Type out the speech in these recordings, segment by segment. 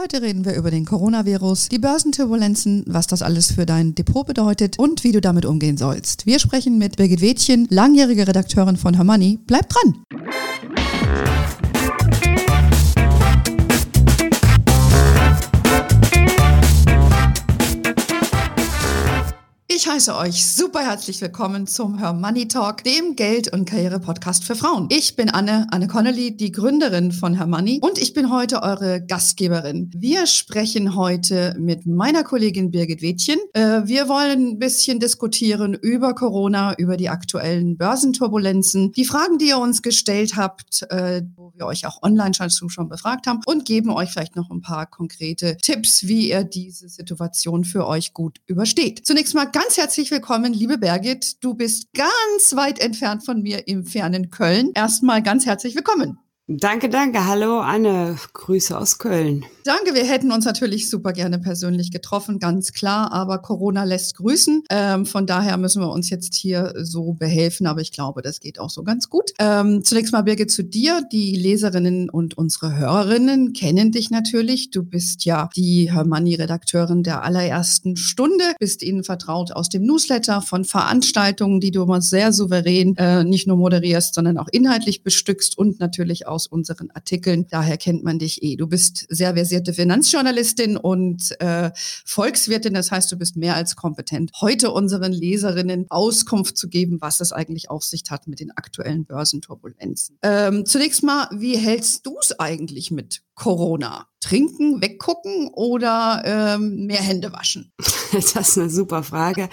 Heute reden wir über den Coronavirus, die Börsenturbulenzen, was das alles für dein Depot bedeutet und wie du damit umgehen sollst. Wir sprechen mit Birgit Wädchen, langjährige Redakteurin von Hermanni. Bleib dran! Ich heiße euch super herzlich willkommen zum Her Money Talk, dem Geld- und Karriere-Podcast für Frauen. Ich bin Anne, Anne Connolly, die Gründerin von Her Money und ich bin heute eure Gastgeberin. Wir sprechen heute mit meiner Kollegin Birgit Wädchen. Äh, wir wollen ein bisschen diskutieren über Corona, über die aktuellen Börsenturbulenzen, die Fragen, die ihr uns gestellt habt, äh, wo wir euch auch online schon befragt haben und geben euch vielleicht noch ein paar konkrete Tipps, wie ihr diese Situation für euch gut übersteht. Zunächst mal ganz herzlich willkommen, liebe Birgit. Du bist ganz weit entfernt von mir im fernen Köln. Erstmal ganz herzlich willkommen. Danke, danke. Hallo Anne. Grüße aus Köln. Danke, wir hätten uns natürlich super gerne persönlich getroffen, ganz klar, aber Corona lässt grüßen. Ähm, von daher müssen wir uns jetzt hier so behelfen, aber ich glaube, das geht auch so ganz gut. Ähm, zunächst mal, Birgit, zu dir. Die Leserinnen und unsere Hörerinnen kennen dich natürlich. Du bist ja die Hermanni-Redakteurin der allerersten Stunde, bist ihnen vertraut aus dem Newsletter von Veranstaltungen, die du immer sehr souverän äh, nicht nur moderierst, sondern auch inhaltlich bestückst und natürlich aus unseren Artikeln. Daher kennt man dich eh. Du bist sehr versiert versierte Finanzjournalistin und äh, Volkswirtin. Das heißt, du bist mehr als kompetent, heute unseren Leserinnen Auskunft zu geben, was es eigentlich auf sich hat mit den aktuellen Börsenturbulenzen. Ähm, zunächst mal, wie hältst du es eigentlich mit Corona? Trinken, weggucken oder ähm, mehr Hände waschen? Das ist eine super Frage.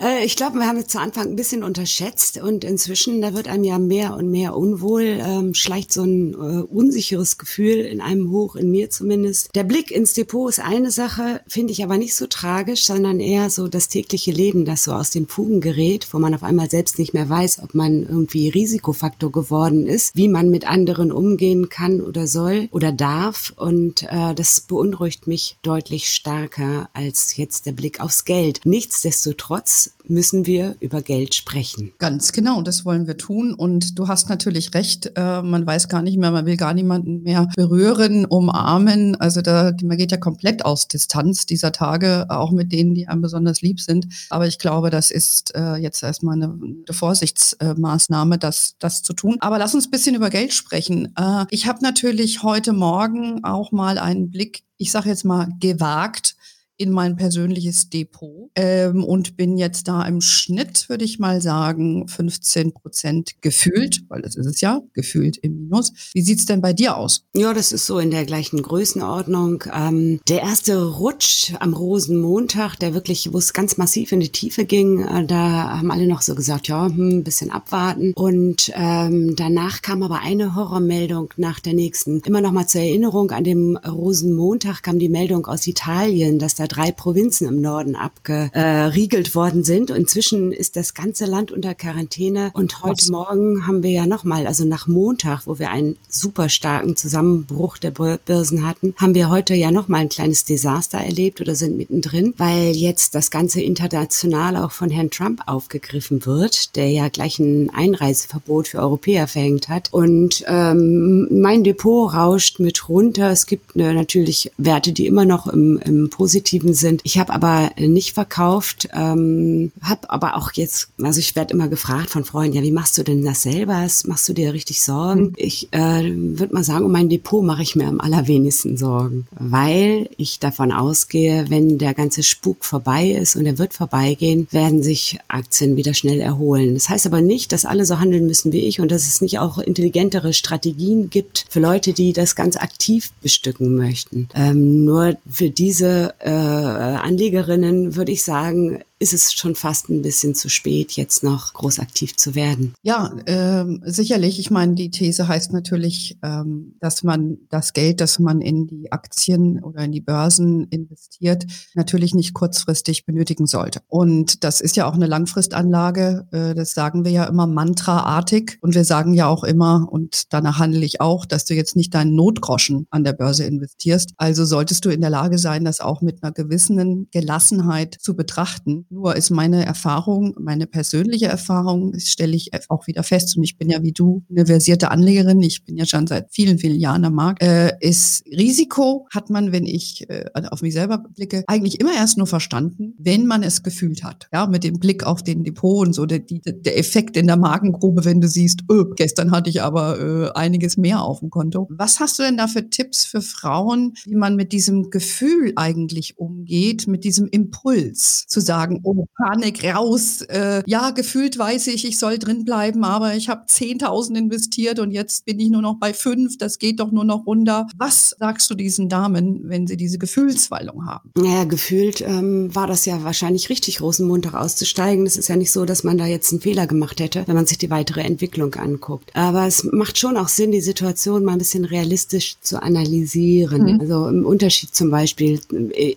Äh, ich glaube, wir haben es zu Anfang ein bisschen unterschätzt und inzwischen, da wird einem ja mehr und mehr unwohl, ähm, schleicht so ein äh, unsicheres Gefühl in einem hoch, in mir zumindest. Der Blick ins Depot ist eine Sache, finde ich aber nicht so tragisch, sondern eher so das tägliche Leben, das so aus den Fugen gerät, wo man auf einmal selbst nicht mehr weiß, ob man irgendwie Risikofaktor geworden ist, wie man mit anderen umgehen kann oder soll oder darf. Und äh, das beunruhigt mich deutlich stärker als jetzt der Blick aufs Geld. Nichtsdestotrotz müssen wir über Geld sprechen. Ganz genau, das wollen wir tun. Und du hast natürlich recht, äh, man weiß gar nicht mehr, man will gar niemanden mehr berühren, umarmen. Also da, man geht ja komplett aus Distanz dieser Tage, auch mit denen, die einem besonders lieb sind. Aber ich glaube, das ist äh, jetzt erstmal eine, eine Vorsichtsmaßnahme, das, das zu tun. Aber lass uns ein bisschen über Geld sprechen. Äh, ich habe natürlich heute Morgen auch mal einen Blick, ich sage jetzt mal gewagt, in mein persönliches Depot ähm, und bin jetzt da im Schnitt, würde ich mal sagen, 15 Prozent gefühlt, weil das ist es ja, gefühlt im Minus. Wie sieht's denn bei dir aus? Ja, das ist so in der gleichen Größenordnung. Ähm, der erste Rutsch am Rosenmontag, der wirklich, wo es ganz massiv in die Tiefe ging, äh, da haben alle noch so gesagt, ja, hm, bisschen abwarten. Und ähm, danach kam aber eine Horrormeldung nach der nächsten. Immer noch mal zur Erinnerung, an dem Rosenmontag kam die Meldung aus Italien, dass da drei Provinzen im Norden abgeriegelt worden sind. Und inzwischen ist das ganze Land unter Quarantäne. Und heute Was? Morgen haben wir ja nochmal, also nach Montag, wo wir einen super starken Zusammenbruch der Börsen hatten, haben wir heute ja nochmal ein kleines Desaster erlebt oder sind mittendrin, weil jetzt das Ganze international auch von Herrn Trump aufgegriffen wird, der ja gleich ein Einreiseverbot für Europäer verhängt hat. Und ähm, mein Depot rauscht mit runter. Es gibt äh, natürlich Werte, die immer noch im, im positiven geblieben sind. Ich habe aber nicht verkauft, ähm, habe aber auch jetzt, also ich werde immer gefragt von Freunden, ja, wie machst du denn das selber? Machst du dir richtig Sorgen? Mhm. Ich äh, würde mal sagen, um mein Depot mache ich mir am allerwenigsten Sorgen, weil ich davon ausgehe, wenn der ganze Spuk vorbei ist und er wird vorbeigehen, werden sich Aktien wieder schnell erholen. Das heißt aber nicht, dass alle so handeln müssen wie ich und dass es nicht auch intelligentere Strategien gibt für Leute, die das ganz aktiv bestücken möchten. Ähm, nur für diese äh, Anlegerinnen würde ich sagen, ist es schon fast ein bisschen zu spät, jetzt noch groß aktiv zu werden. Ja, ähm, sicherlich. Ich meine, die These heißt natürlich, ähm, dass man das Geld, das man in die Aktien oder in die Börsen investiert, natürlich nicht kurzfristig benötigen sollte. Und das ist ja auch eine Langfristanlage. Äh, das sagen wir ja immer mantraartig. Und wir sagen ja auch immer, und danach handle ich auch, dass du jetzt nicht deinen Notgroschen an der Börse investierst. Also solltest du in der Lage sein, das auch mit einer gewissen Gelassenheit zu betrachten Nur ist meine Erfahrung, meine persönliche Erfahrung, stelle ich auch wieder fest, und ich bin ja wie du eine versierte Anlegerin, ich bin ja schon seit vielen, vielen Jahren am Markt, äh, ist Risiko hat man, wenn ich äh, auf mich selber blicke, eigentlich immer erst nur verstanden, wenn man es gefühlt hat. Ja, mit dem Blick auf den Depot und so, der, die, der Effekt in der Magengrube, wenn du siehst, öh, gestern hatte ich aber äh, einiges mehr auf dem Konto. Was hast du denn da für Tipps für Frauen, wie man mit diesem Gefühl eigentlich umgeht, mit diesem Impuls zu sagen, oh, Panik raus, äh, ja, gefühlt weiß ich, ich soll drin bleiben, aber ich habe 10.000 investiert und jetzt bin ich nur noch bei fünf, das geht doch nur noch runter. Was sagst du diesen Damen, wenn sie diese Gefühlswallung haben? Naja, gefühlt ähm, war das ja wahrscheinlich richtig, Rosenmontag auszusteigen. Das ist ja nicht so, dass man da jetzt einen Fehler gemacht hätte, wenn man sich die weitere Entwicklung anguckt. Aber es macht schon auch Sinn, die Situation mal ein bisschen realistisch zu analysieren. Mhm. Also im Unterschied zum Beispiel,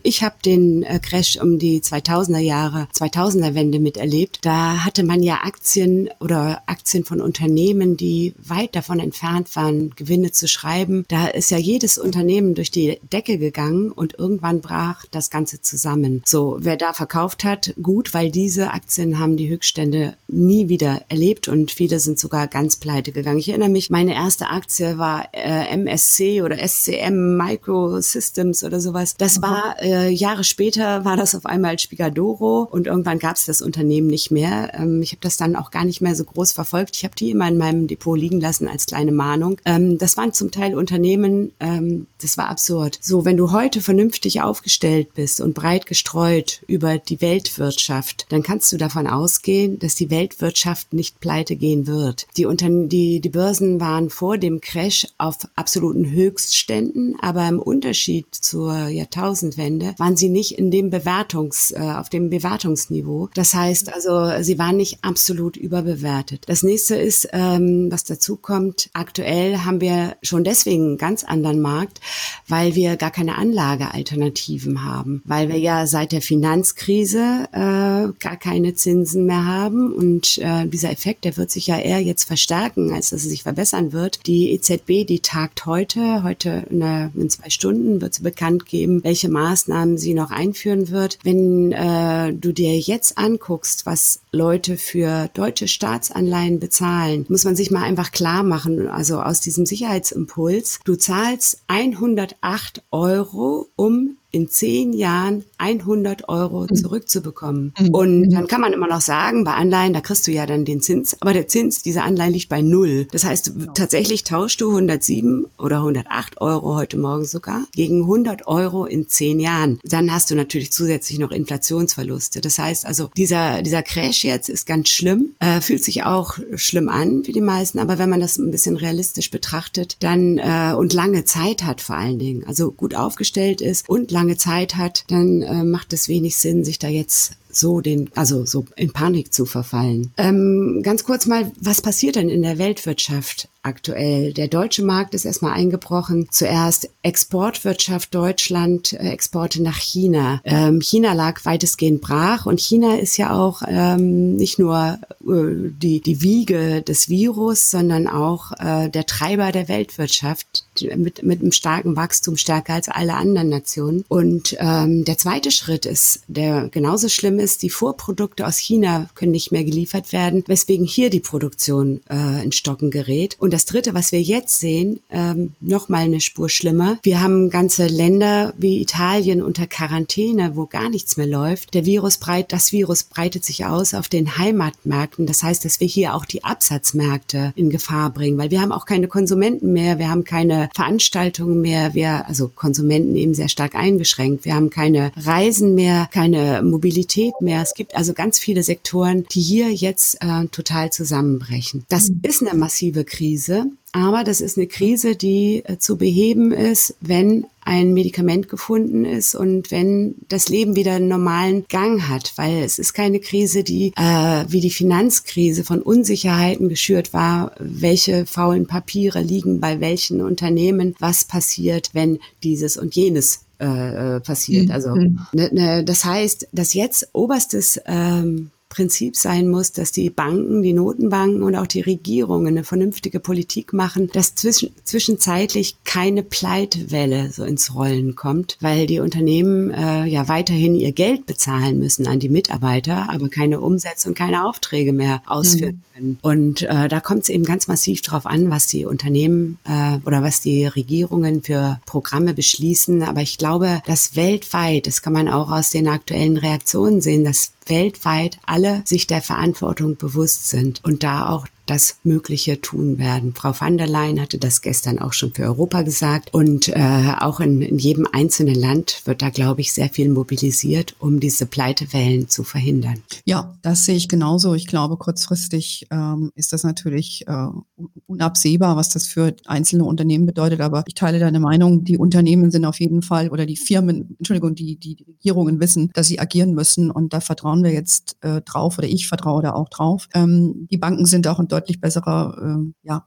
ich habe den äh, Crash um die 2000er Jahre, 2000er Wende miterlebt. Da hatte man ja Aktien oder Aktien von Unternehmen, die weit davon entfernt waren, Gewinne zu schreiben. Da ist ja jedes Unternehmen durch die Decke gegangen und irgendwann brach das Ganze zusammen. So, wer da verkauft hat, gut, weil diese Aktien haben die Höchststände nie wieder erlebt und viele sind sogar ganz pleite gegangen. Ich erinnere mich, meine erste Aktie war äh, MSC oder SCM Microsystems oder sowas. Das war äh, Jahre später war das auf einmal Spigadoro und irgendwann gab es das Unternehmen nicht mehr. Ähm, ich habe das dann auch gar nicht mehr so groß verfolgt. Ich habe die immer in meinem Depot liegen lassen als kleine Mahnung. Ähm, das waren zum Teil Unternehmen, ähm, das war absurd. So, wenn du heute vernünftig aufgestellt bist und breit gestreut über die Weltwirtschaft, dann kannst du davon ausgehen, dass die Weltwirtschaft nicht pleite gehen wird. Die, Unter die, die Börsen waren vor dem Crash auf absoluten Höchstständen, aber im Unterschied zur Jahrtausendwende waren sie nicht in dem Bewertungs, äh, auf dem Bewertungsniveau. Das heißt also, sie waren nicht absolut überbewertet. Das nächste ist, ähm, was dazu kommt, aktuell haben wir schon deswegen einen ganz anderen Markt, weil wir gar keine Anlagealternativen haben, weil wir ja seit der Finanzkrise äh, gar keine Zinsen mehr haben und äh, dieser Effekt, der wird sich ja eher jetzt verstärken, als dass es sich verbessern wird. Die EZB, die tagt heute, heute in, in zwei Stunden wird sie bekannt geben, welche Maßnahmen sie noch einführen wird. Wenn äh, du dir jetzt anguckst, was Leute für deutsche Staatsanleihen bezahlen, muss man sich mal einfach klar machen, also aus diesem Sicherheitsimpuls, du zahlst 108 Euro, um in zehn Jahren 100 Euro mhm. zurückzubekommen. Mhm. Und mhm. dann kann man immer noch sagen, bei Anleihen, da kriegst du ja dann den Zins, aber der Zins dieser Anleihen liegt bei null. Das heißt, genau. tatsächlich tauschst du 107 oder 108 Euro heute Morgen sogar gegen 100 Euro in zehn Jahren. Dann hast du natürlich zusätzlich noch Inflationsverluste. Das heißt also, dieser, dieser Crash jetzt ist ganz schlimm, äh, fühlt sich auch schlimm an für die meisten, aber wenn man das ein bisschen realistisch betrachtet, dann äh, und lange Zeit hat vor allen Dingen, also gut aufgestellt ist und lange lange Zeit hat, dann äh, macht es wenig Sinn, sich da jetzt so den, also so in Panik zu verfallen. Ähm, ganz kurz mal, was passiert denn in der Weltwirtschaft aktuell? Der deutsche Markt ist erstmal eingebrochen. Zuerst Exportwirtschaft Deutschland, äh, Exporte nach China. Ähm, China lag weitestgehend brach und China ist ja auch ähm, nicht nur äh, die, die Wiege des Virus, sondern auch äh, der Treiber der Weltwirtschaft mit, mit einem starken Wachstum, stärker als alle anderen Nationen. Und ähm, der zweite Schritt ist, der genauso schlimm ist, die Vorprodukte aus China können nicht mehr geliefert werden, weswegen hier die Produktion äh, in Stocken gerät. Und das dritte, was wir jetzt sehen, ähm, noch mal eine Spur schlimmer. Wir haben ganze Länder wie Italien unter Quarantäne, wo gar nichts mehr läuft. Der Virus breit, das Virus breitet sich aus auf den Heimatmärkten. Das heißt, dass wir hier auch die Absatzmärkte in Gefahr bringen, weil wir haben auch keine Konsumenten mehr, wir haben keine Veranstaltungen mehr, wir, also Konsumenten eben sehr stark eingeschränkt. Wir haben keine Reisen mehr, keine Mobilität mehr. Es gibt also ganz viele Sektoren, die hier jetzt äh, total zusammenbrechen. Das mhm. ist eine massive Krise. Aber das ist eine Krise, die äh, zu beheben ist, wenn ein Medikament gefunden ist und wenn das Leben wieder einen normalen Gang hat, weil es ist keine Krise, die äh, wie die Finanzkrise von Unsicherheiten geschürt war, welche faulen Papiere liegen bei welchen Unternehmen, was passiert, wenn dieses und jenes äh, äh passiert. Also mhm. ne, ne, das heißt, dass jetzt oberstes ähm, Prinzip sein muss, dass die Banken, die Notenbanken und auch die Regierungen eine vernünftige Politik machen, dass zwischen, zwischenzeitlich keine Pleitewelle so ins Rollen kommt, weil die Unternehmen äh, ja weiterhin ihr Geld bezahlen müssen an die Mitarbeiter, aber keine Umsätze und keine Aufträge mehr ausführen mhm. können. Und äh, da kommt es eben ganz massiv drauf an, was die Unternehmen äh, oder was die Regierungen für Programme beschließen. Aber ich glaube, dass weltweit, das kann man auch aus den aktuellen Reaktionen sehen, dass weltweit alle sich der Verantwortung bewusst sind und da auch das Mögliche tun werden. Frau van der Leyen hatte das gestern auch schon für Europa gesagt. Und äh, auch in, in jedem einzelnen Land wird da, glaube ich, sehr viel mobilisiert, um diese Pleitewellen zu verhindern. Ja, das sehe ich genauso. Ich glaube, kurzfristig ähm, ist das natürlich äh, unabsehbar, was das für einzelne Unternehmen bedeutet. Aber ich teile deine Meinung. Die Unternehmen sind auf jeden Fall oder die Firmen, Entschuldigung, die, die, Regierungen wissen, dass sie agieren müssen. Und da vertrauen wir jetzt äh, drauf oder ich vertraue da auch drauf. Ähm, die Banken sind auch in deutlich besserer äh, ja,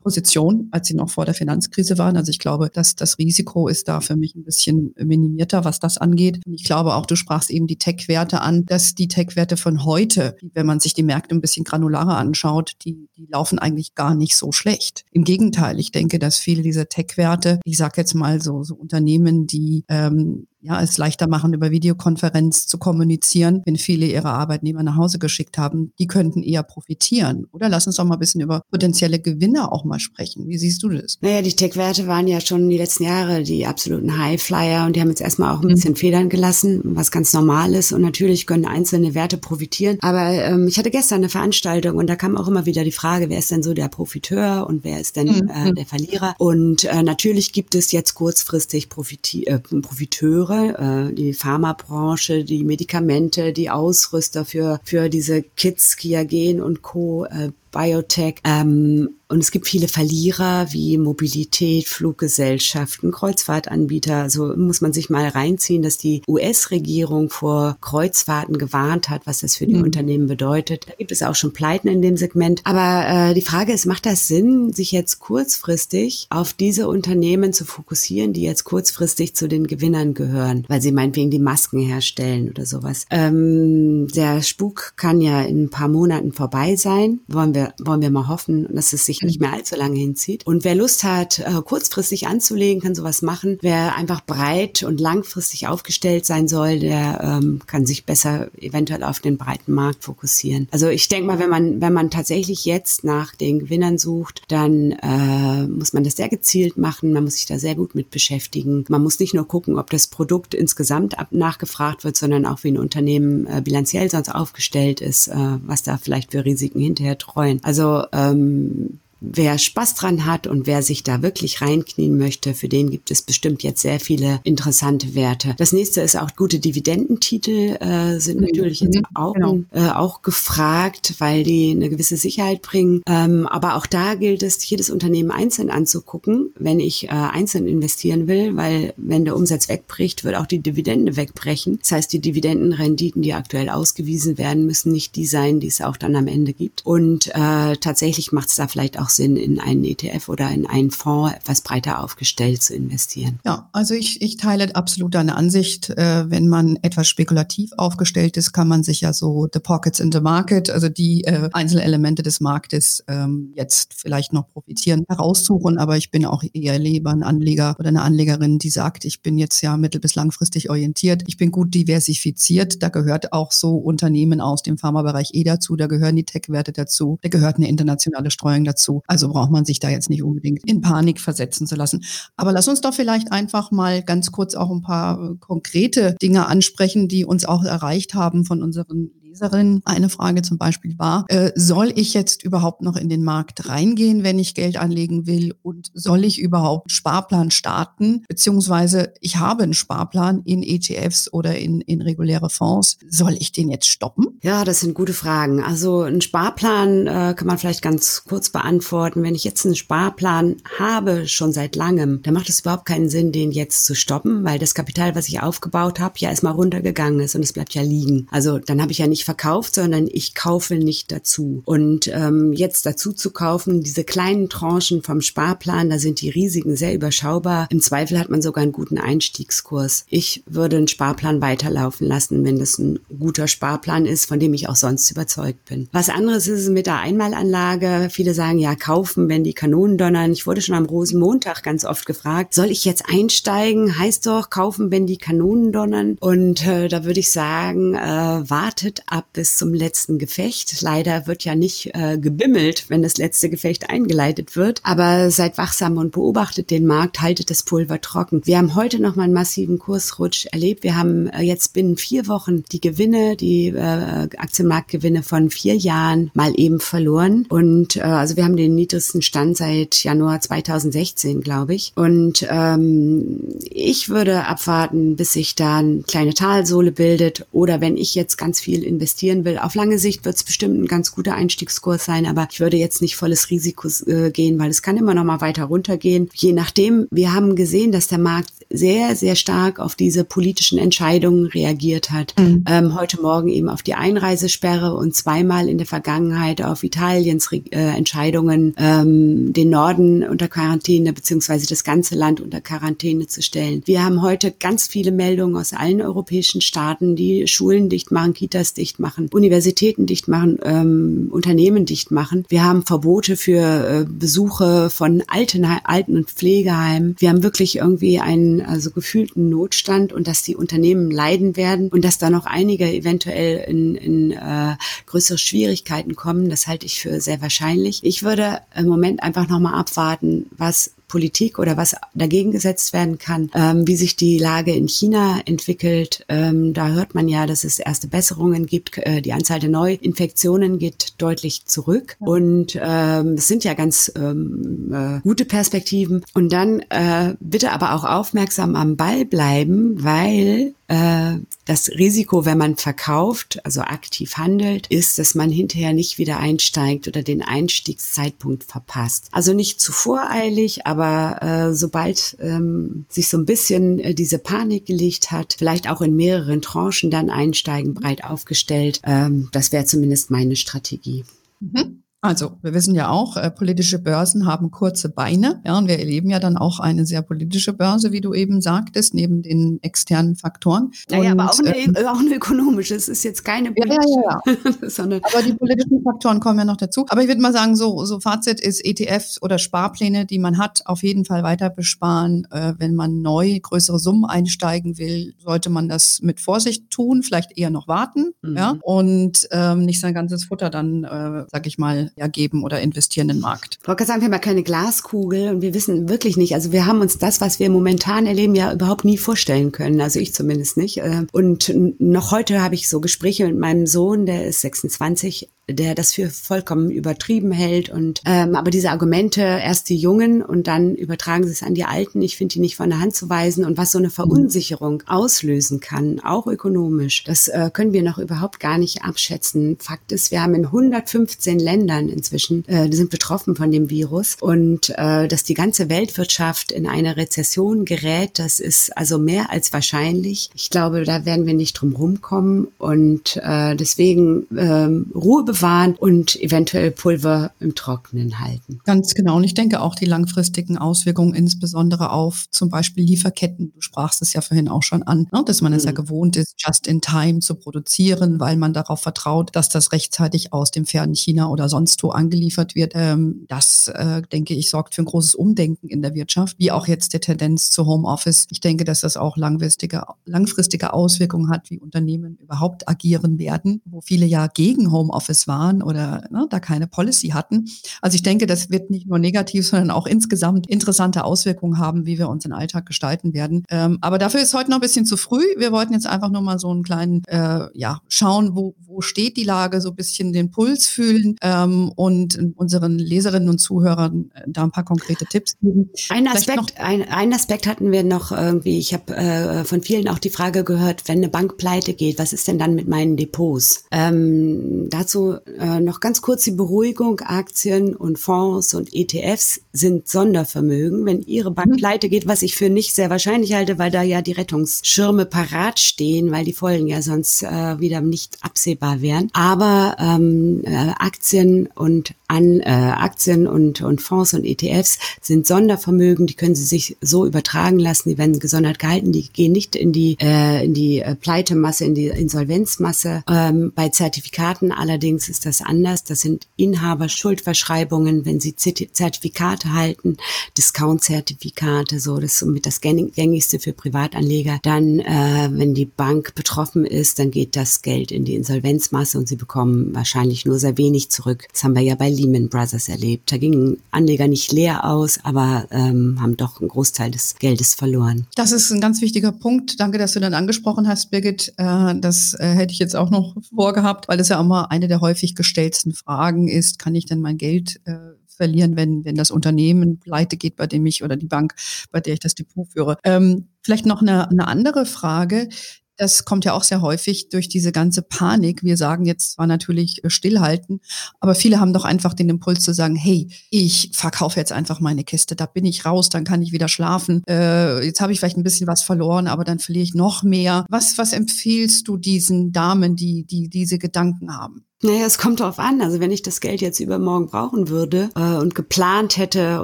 Position, als sie noch vor der Finanzkrise waren. Also ich glaube, dass das Risiko ist da für mich ein bisschen minimierter, was das angeht. Und ich glaube auch, du sprachst eben die Tech-Werte an, dass die Tech-Werte von heute, wenn man sich die Märkte ein bisschen granularer anschaut, die, die laufen eigentlich gar nicht so schlecht. Im Gegenteil, ich denke, dass viele dieser Tech-Werte, ich sage jetzt mal so, so Unternehmen, die ähm, ja, es leichter machen, über Videokonferenz zu kommunizieren, wenn viele ihre Arbeitnehmer nach Hause geschickt haben, die könnten eher profitieren. Oder lass uns doch mal ein bisschen über potenzielle Gewinner auch mal sprechen. Wie siehst du das? Naja, die Tech-Werte waren ja schon die letzten Jahre die absoluten Highflyer und die haben jetzt erstmal auch ein mhm. bisschen Federn gelassen, was ganz normal ist. Und natürlich können einzelne Werte profitieren. Aber ähm, ich hatte gestern eine Veranstaltung und da kam auch immer wieder die Frage, wer ist denn so der Profiteur und wer ist denn mhm. äh, der Verlierer? Und äh, natürlich gibt es jetzt kurzfristig Profiti äh, Profiteure, Äh, die Pharmabranche, die Medikamente, die Ausrüster für, für diese Kids, Kiagen und Co., äh, Biotech, ähm, und es gibt viele Verlierer wie Mobilität, Fluggesellschaften, Kreuzfahrtanbieter. So muss man sich mal reinziehen, dass die US-Regierung vor Kreuzfahrten gewarnt hat, was das für die mhm. Unternehmen bedeutet. Da gibt es auch schon Pleiten in dem Segment. Aber äh, die Frage ist, macht das Sinn, sich jetzt kurzfristig auf diese Unternehmen zu fokussieren, die jetzt kurzfristig zu den Gewinnern gehören, weil sie meinetwegen die Masken herstellen oder sowas? Ähm, der Spuk kann ja in ein paar Monaten vorbei sein. Wollen wir, wollen wir mal hoffen, dass es sich nicht mehr allzu lange hinzieht. Und wer Lust hat, äh, kurzfristig anzulegen, kann sowas machen. Wer einfach breit und langfristig aufgestellt sein soll, der ähm, kann sich besser eventuell auf den breiten Markt fokussieren. Also ich denke mal, wenn man, wenn man tatsächlich jetzt nach den Gewinnern sucht, dann äh, muss man das sehr gezielt machen. Man muss sich da sehr gut mit beschäftigen. Man muss nicht nur gucken, ob das Produkt insgesamt ab nachgefragt wird, sondern auch wie ein Unternehmen äh, bilanziell sonst aufgestellt ist, äh, was da vielleicht für Risiken hinterher treuen. Also ähm, Wer Spaß dran hat und wer sich da wirklich reinknien möchte, für den gibt es bestimmt jetzt sehr viele interessante Werte. Das nächste ist auch gute Dividendentitel äh, sind mhm. natürlich jetzt mhm. auch, genau. äh, auch gefragt, weil die eine gewisse Sicherheit bringen. Ähm, aber auch da gilt es, jedes Unternehmen einzeln anzugucken, wenn ich äh, einzeln investieren will, weil wenn der Umsatz wegbricht, wird auch die Dividende wegbrechen. Das heißt, die Dividendenrenditen, die aktuell ausgewiesen werden, müssen nicht die sein, die es auch dann am Ende gibt. Und äh, tatsächlich macht es da vielleicht auch auch Sinn, in einen ETF oder in einen Fonds etwas breiter aufgestellt zu investieren. Ja, also ich, ich teile absolut deine Ansicht. Äh, wenn man etwas spekulativ aufgestellt ist, kann man sich ja so the pockets in the market, also die äh, Einzelelemente des Marktes ähm, jetzt vielleicht noch profitieren, heraussuchen. Aber ich bin auch eher lieber ein Anleger oder eine Anlegerin, die sagt, ich bin jetzt ja mittel- bis langfristig orientiert. Ich bin gut diversifiziert. Da gehört auch so Unternehmen aus dem Pharmabereich eh dazu. Da gehören die Tech-Werte dazu. Da gehört eine internationale Streuung dazu. Also braucht man sich da jetzt nicht unbedingt in Panik versetzen zu lassen. Aber lass uns doch vielleicht einfach mal ganz kurz auch ein paar äh, konkrete Dinge ansprechen, die uns auch erreicht haben von unseren Leserin. Eine Frage zum Beispiel war, äh, soll ich jetzt überhaupt noch in den Markt reingehen, wenn ich Geld anlegen will? Und soll ich überhaupt Sparplan starten? Beziehungsweise ich habe einen Sparplan in ETFs oder in, in reguläre Fonds. Soll ich den jetzt stoppen? Ja, das sind gute Fragen. Also einen Sparplan äh, kann man vielleicht ganz kurz beantworten. Wenn ich jetzt einen Sparplan habe, schon seit langem, dann macht es überhaupt keinen Sinn, den jetzt zu stoppen, weil das Kapital, was ich aufgebaut habe, ja erstmal runtergegangen ist und es bleibt ja liegen. Also dann habe ich ja nicht verkauft, sondern ich kaufe nicht dazu. Und ähm, jetzt dazu zu kaufen, diese kleinen Tranchen vom Sparplan, da sind die Risiken sehr überschaubar. Im Zweifel hat man sogar einen guten Einstiegskurs. Ich würde einen Sparplan weiterlaufen lassen, wenn das ein guter Sparplan ist, von dem ich auch sonst überzeugt bin. Was anderes ist es mit der Einmalanlage. Viele sagen ja, kaufen, wenn die Kanonen donnern. Ich wurde schon am Rosenmontag ganz oft gefragt, soll ich jetzt einsteigen? Heißt doch, kaufen, wenn die Kanonen donnern. Und äh, da würde ich sagen, äh, wartet ab bis zum letzten Gefecht. Leider wird ja nicht äh, gebimmelt, wenn das letzte Gefecht eingeleitet wird. Aber seid wachsam und beobachtet den Markt, haltet das Pulver trocken. Wir haben heute noch mal einen massiven Kursrutsch erlebt. Wir haben äh, jetzt binnen vier Wochen die Gewinne, die äh, Aktienmarktgewinne von vier Jahren mal eben verloren. Und äh, also wir haben den niedrigsten Stand seit Januar 2016, glaube ich. Und ähm, ich würde abwarten, bis sich da eine kleine Talsohle bildet. Oder wenn ich jetzt ganz viel investieren will, auf lange Sicht wird es bestimmt ein ganz guter Einstiegskurs sein. Aber ich würde jetzt nicht volles Risiko äh, gehen, weil es kann immer noch mal weiter runtergehen. Je nachdem, wir haben gesehen, dass der Markt sehr, sehr stark auf diese politischen Entscheidungen reagiert hat. Mhm. Ähm, heute Morgen eben auf die Einreisesperre und zweimal in der Vergangenheit auf Italiens äh, Entscheidungen, ähm, den Norden unter Quarantäne beziehungsweise das ganze Land unter Quarantäne zu stellen. Wir haben heute ganz viele Meldungen aus allen europäischen Staaten, die Schulen dicht machen, Kitas dicht machen, Universitäten dicht machen, ähm, Unternehmen dicht machen. Wir haben Verbote für äh, Besuche von Alten, Alten- und Pflegeheimen. Wir haben wirklich irgendwie einen also gefühlten Notstand und dass die Unternehmen leiden werden und dass da noch einige eventuell in, in äh, größere Schwierigkeiten kommen. Das halte ich für sehr wahrscheinlich. Ich würde im Moment einfach nochmal abwarten, was Politik oder was dagegen gesetzt werden kann, ähm, wie sich die Lage in China entwickelt. Ähm, da hört man ja, dass es erste Besserungen gibt. Äh, die Anzahl der Neuinfektionen geht deutlich zurück. Und ähm, es sind ja ganz ähm, äh, gute Perspektiven. Und dann äh, bitte aber auch aufmerksam am Ball bleiben, weil äh, das Risiko, wenn man verkauft, also aktiv handelt, ist, dass man hinterher nicht wieder einsteigt oder den Einstiegszeitpunkt verpasst. Also nicht zu voreilig, aber äh, sobald ähm, sich so ein bisschen äh, diese Panik gelegt hat, vielleicht auch in mehreren Tranchen dann einsteigen, breit aufgestellt. Ähm, das wäre zumindest meine Strategie. Mhm. Also, wir wissen ja auch, äh, politische Börsen haben kurze Beine. Ja, und wir erleben ja dann auch eine sehr politische Börse, wie du eben sagtest, neben den externen Faktoren. Naja, und, aber auch eine, äh, auch eine ökonomische. Es ist jetzt keine ja, ja, ja, ja. sondern Aber die politischen Faktoren kommen ja noch dazu. Aber ich würde mal sagen, so, so Fazit ist ETFs oder Sparpläne, die man hat, auf jeden Fall weiter besparen. Äh, wenn man neu größere Summen einsteigen will, sollte man das mit Vorsicht tun, vielleicht eher noch warten. Mhm. Ja, und ähm, nicht sein ganzes Futter dann, äh, sag ich mal, ja, geben oder investieren in den Markt. Wollte sagen, wir haben ja keine Glaskugel und wir wissen wirklich nicht. Also wir haben uns das, was wir momentan erleben, ja überhaupt nie vorstellen können. Also ich zumindest nicht. Äh, und noch heute habe ich so Gespräche mit meinem Sohn, der ist 26, der das für vollkommen übertrieben hält. Und ähm, aber diese Argumente, erst die Jungen und dann übertragen sie es an die Alten, ich finde die nicht von der Hand zu weisen. Und was so eine Verunsicherung auslösen kann, auch ökonomisch, das äh, können wir noch überhaupt gar nicht abschätzen. Fakt ist, wir haben in 115 Ländern inzwischen, äh, die sind betroffen von dem Virus. Und äh, dass die ganze Weltwirtschaft in eine Rezession gerät, das ist also mehr als wahrscheinlich. Ich glaube, da werden wir nicht drum rumkommen. Und äh, deswegen äh, Ruhe bewahren und eventuell Pulver im Trockenen halten. Ganz genau. Und ich denke auch die langfristigen Auswirkungen, insbesondere auf zum Beispiel Lieferketten. Du sprachst es ja vorhin auch schon an, ne, dass man es ja mhm. gewohnt ist, just in time zu produzieren, weil man darauf vertraut, dass das rechtzeitig aus dem fernen China oder sonst wo angeliefert wird. Ähm, das, äh, denke ich, sorgt für ein großes Umdenken in der Wirtschaft, wie auch jetzt der Tendenz zu Homeoffice. Ich denke, dass das auch langfristige, langfristige Auswirkungen hat, wie Unternehmen überhaupt agieren werden, wo viele ja gegen Homeoffice waren oder ne, da keine Policy hatten. Also ich denke, das wird nicht nur negativ, sondern auch insgesamt interessante Auswirkungen haben, wie wir unseren Alltag gestalten werden. Ähm, aber dafür ist heute noch ein bisschen zu früh. Wir wollten jetzt einfach nur mal so einen kleinen, äh, ja, schauen, wo, wo steht die Lage, so ein bisschen den Puls fühlen ähm, und unseren Leserinnen und Zuhörern äh, da ein paar konkrete Tipps geben. Ein Aspekt, ein, ein Aspekt hatten wir noch irgendwie, ich habe äh, von vielen auch die Frage gehört, wenn eine Bank pleite geht, was ist denn dann mit meinen Depots? Ähm, dazu äh, noch ganz kurz die Beruhigung. Aktien und Fonds und ETFs sind Sondervermögen. Wenn Ihre Bank mhm. pleite geht, was ich für nicht sehr wahrscheinlich halte, weil da ja die Rettungsschirme parat stehen, weil die Folgen ja sonst äh, wieder nicht absehbar wären. Aber ähm, äh, Aktien und an äh, Aktien und, und Fonds und ETFs sind Sondervermögen, die können Sie sich so übertragen lassen, die werden gesondert gehalten, die gehen nicht in die, äh, in die äh, Pleitemasse, in die Insolvenzmasse. Ähm, bei Zertifikaten allerdings ist das anders. Das sind Inhaberschuldverschreibungen, wenn Sie Zertifikate halten, Discount-Zertifikate, so das ist somit das gängigste für Privatanleger. Dann, äh, wenn die Bank betroffen ist, dann geht das Geld in die Insolvenzmasse und Sie bekommen wahrscheinlich nur sehr wenig zurück. Das haben wir ja bei Lehman Brothers erlebt. Da gingen Anleger nicht leer aus, aber ähm, haben doch einen Großteil des Geldes verloren. Das ist ein ganz wichtiger Punkt. Danke, dass du dann angesprochen hast, Birgit. Äh, das äh, hätte ich jetzt auch noch vorgehabt, weil das ja auch mal eine der häufig gestellten Fragen ist. Kann ich denn mein Geld äh, verlieren, wenn, wenn das Unternehmen pleite geht, bei dem ich oder die Bank, bei der ich das Depot führe. Ähm, vielleicht noch eine, eine andere Frage. Das kommt ja auch sehr häufig durch diese ganze Panik. Wir sagen jetzt zwar natürlich äh, stillhalten, aber viele haben doch einfach den Impuls zu sagen, hey, ich verkaufe jetzt einfach meine Kiste, da bin ich raus, dann kann ich wieder schlafen. Äh, jetzt habe ich vielleicht ein bisschen was verloren, aber dann verliere ich noch mehr. Was, was empfiehlst du diesen Damen, die, die diese Gedanken haben? Naja, es kommt darauf an. Also wenn ich das Geld jetzt übermorgen brauchen würde äh, und geplant hätte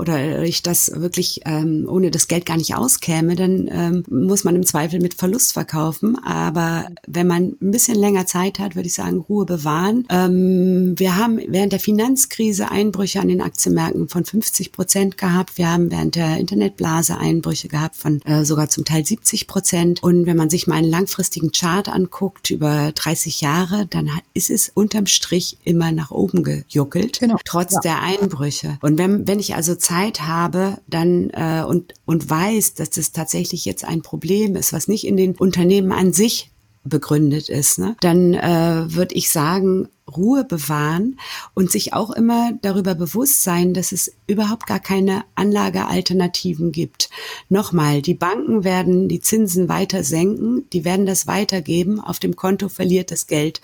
oder ich das wirklich ähm, ohne das Geld gar nicht auskäme, dann ähm, muss man im Zweifel mit Verlust verkaufen. Aber wenn man ein bisschen länger Zeit hat, würde ich sagen, Ruhe bewahren. Ähm, wir haben während der Finanzkrise Einbrüche an den Aktienmärkten von 50 Prozent gehabt. Wir haben während der Internetblase Einbrüche gehabt von äh, sogar zum Teil 70 Prozent. Und wenn man sich mal einen langfristigen Chart anguckt über 30 Jahre, dann ist es unter unterm Strich immer nach oben gejuckelt, genau. trotz ja. der Einbrüche. Und wenn, wenn ich also Zeit habe, dann äh, und, und weiß, dass das tatsächlich jetzt ein Problem ist, was nicht in den Unternehmen an sich begründet ist, ne, dann äh, würde ich sagen, Ruhe bewahren und sich auch immer darüber bewusst sein, dass es überhaupt gar keine Anlagealternativen gibt. Nochmal, die Banken werden die Zinsen weiter senken, die werden das weitergeben, auf dem Konto verliert das Geld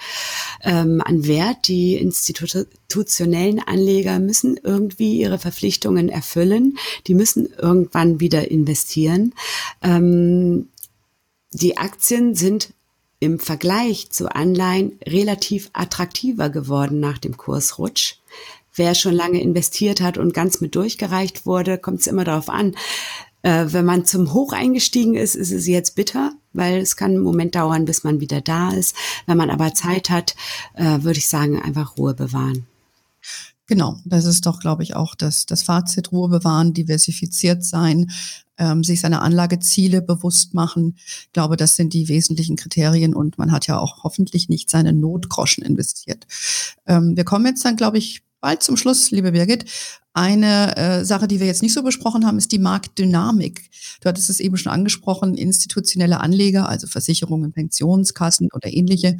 ähm, an Wert. Die institutionellen Anleger müssen irgendwie ihre Verpflichtungen erfüllen, die müssen irgendwann wieder investieren. Ähm, die Aktien sind im Vergleich zu Anleihen relativ attraktiver geworden nach dem Kursrutsch. Wer schon lange investiert hat und ganz mit durchgereicht wurde, kommt es immer darauf an. Äh, wenn man zum Hoch eingestiegen ist, ist es jetzt bitter, weil es kann einen Moment dauern, bis man wieder da ist. Wenn man aber Zeit hat, äh, würde ich sagen, einfach Ruhe bewahren. Genau, das ist doch, glaube ich, auch das, das Fazit, Ruhe bewahren, diversifiziert sein, ähm, sich seine Anlageziele bewusst machen. Ich glaube, das sind die wesentlichen Kriterien und man hat ja auch hoffentlich nicht seine Notgroschen investiert. Ähm, wir kommen jetzt dann, glaube ich, bald zum Schluss, liebe Birgit. Eine äh, Sache, die wir jetzt nicht so besprochen haben, ist die Marktdynamik. Du hattest es eben schon angesprochen, institutionelle Anleger, also Versicherungen, Pensionskassen oder ähnliche,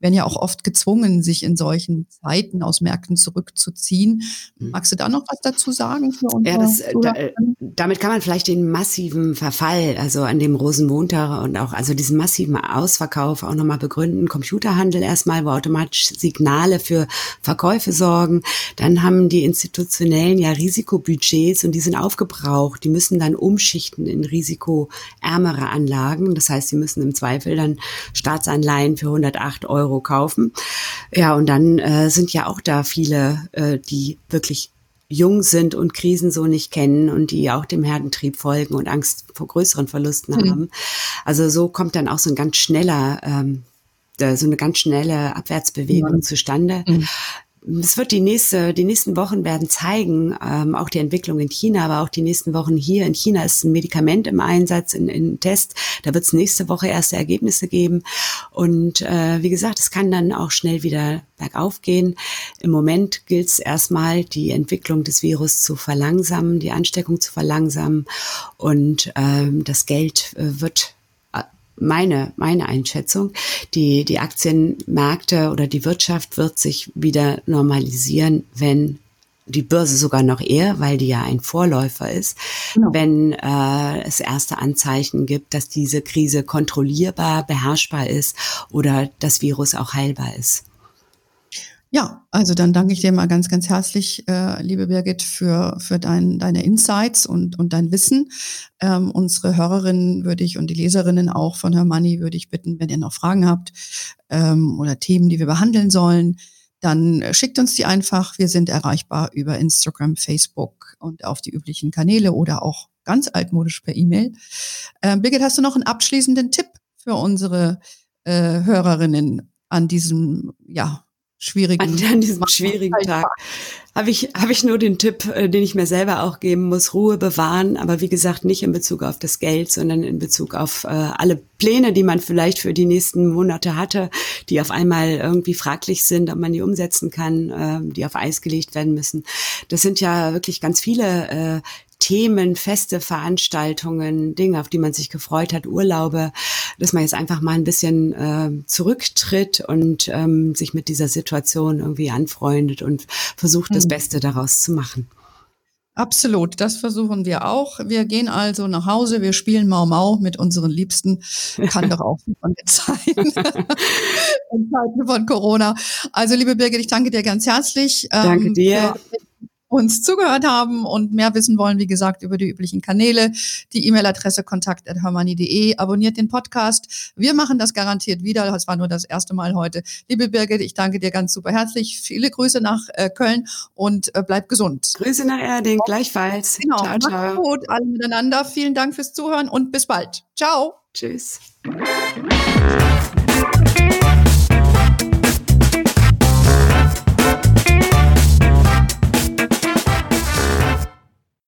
werden ja auch oft gezwungen, sich in solchen Zeiten aus Märkten zurückzuziehen. Mhm. Magst du da noch was dazu sagen? ja, das, äh, da, äh, damit kann man vielleicht den massiven Verfall, also an dem Rosenmontag und auch also diesen massiven Ausverkauf auch nochmal begründen. Computerhandel erstmal, wo automatisch Signale für Verkäufe sorgen. Dann haben die institutionellen ja Risikobudgets und die sind aufgebraucht. Die müssen dann umschichten in risikoärmere Anlagen. Das heißt, sie müssen im Zweifel dann Staatsanleihen für 108 Euro Euro kaufen. Ja, und dann äh, sind ja auch da viele, äh, die wirklich jung sind und Krisen so nicht kennen und die auch dem Herdentrieb folgen und Angst vor größeren Verlusten mhm. haben. Also so kommt dann auch so ein ganz schneller ähm, so eine ganz schnelle Abwärtsbewegung ja. zustande. Mhm es wird die nächste, die nächsten Wochen werden zeigen, ähm, auch die Entwicklung in China, aber auch die nächsten Wochen hier. In China ist ein Medikament im Einsatz, in, in Test. Da wird es nächste Woche erste Ergebnisse geben. Und äh, wie gesagt, es kann dann auch schnell wieder bergauf gehen. Im Moment gilt es erstmal, die Entwicklung des Virus zu verlangsamen, die Ansteckung zu verlangsamen. Und ähm, das Geld äh, wird meine, meine Einschätzung. Die, die Aktienmärkte oder die Wirtschaft wird sich wieder normalisieren, wenn die Börse sogar noch eher, weil die ja ein Vorläufer ist, genau. wenn äh, es erste Anzeichen gibt, dass diese Krise kontrollierbar, beherrschbar ist oder das Virus auch heilbar ist. Ja, also dann danke ich dir mal ganz, ganz herzlich, äh, liebe Birgit, für, für dein, deine Insights und, und dein Wissen. Ähm, unsere Hörerinnen würde ich und die Leserinnen auch von Hermanni würde ich bitten, wenn ihr noch Fragen habt ähm, oder Themen, die wir behandeln sollen, dann schickt uns die einfach. Wir sind erreichbar über Instagram, Facebook und auf die üblichen Kanäle oder auch ganz altmodisch per E-Mail. Äh, Birgit, hast du noch einen abschließenden Tipp für unsere äh, Hörerinnen an diesem, ja, schwierigen an, an diesem schwierigen Tag. Habe ich habe ich nur den Tipp, äh, den ich mir selber auch geben muss: Ruhe bewahren, aber wie gesagt nicht in Bezug auf das Geld, sondern in Bezug auf äh, alle Pläne, die man vielleicht für die nächsten Monate hatte, die auf einmal irgendwie fraglich sind, ob man die umsetzen kann, äh, die auf Eis gelegt werden müssen. Das sind ja wirklich ganz viele äh, Themen, Feste, Veranstaltungen, Dinge, auf die man sich gefreut hat, Urlaube, dass man jetzt einfach mal ein bisschen äh, zurücktritt und ähm, sich mit dieser Situation irgendwie anfreundet und versucht, das hm. Beste daraus zu machen. Absolut, das versuchen wir auch. Wir gehen also nach Hause, wir spielen Mau Mau mit unseren Liebsten. Kann doch auch von der Zeit. In Zeiten von Corona. Also, liebe Birgit, ich danke dir ganz herzlich. Danke ähm, dir uns zugehört haben und mehr wissen wollen, wie gesagt, über die üblichen Kanäle, die E-Mail-Adresse kontakt.hermanni.de. Abonniert den Podcast. Wir machen das garantiert wieder. Das war nur das erste Mal heute. Liebe Birgit, ich danke dir ganz super herzlich. Viele Grüße nach äh, Köln und äh, bleib gesund. Grüße nach Erding, gleichfalls. Genau, ciao, ciao. gut, alle miteinander. Vielen Dank fürs Zuhören und bis bald. Ciao. Tschüss.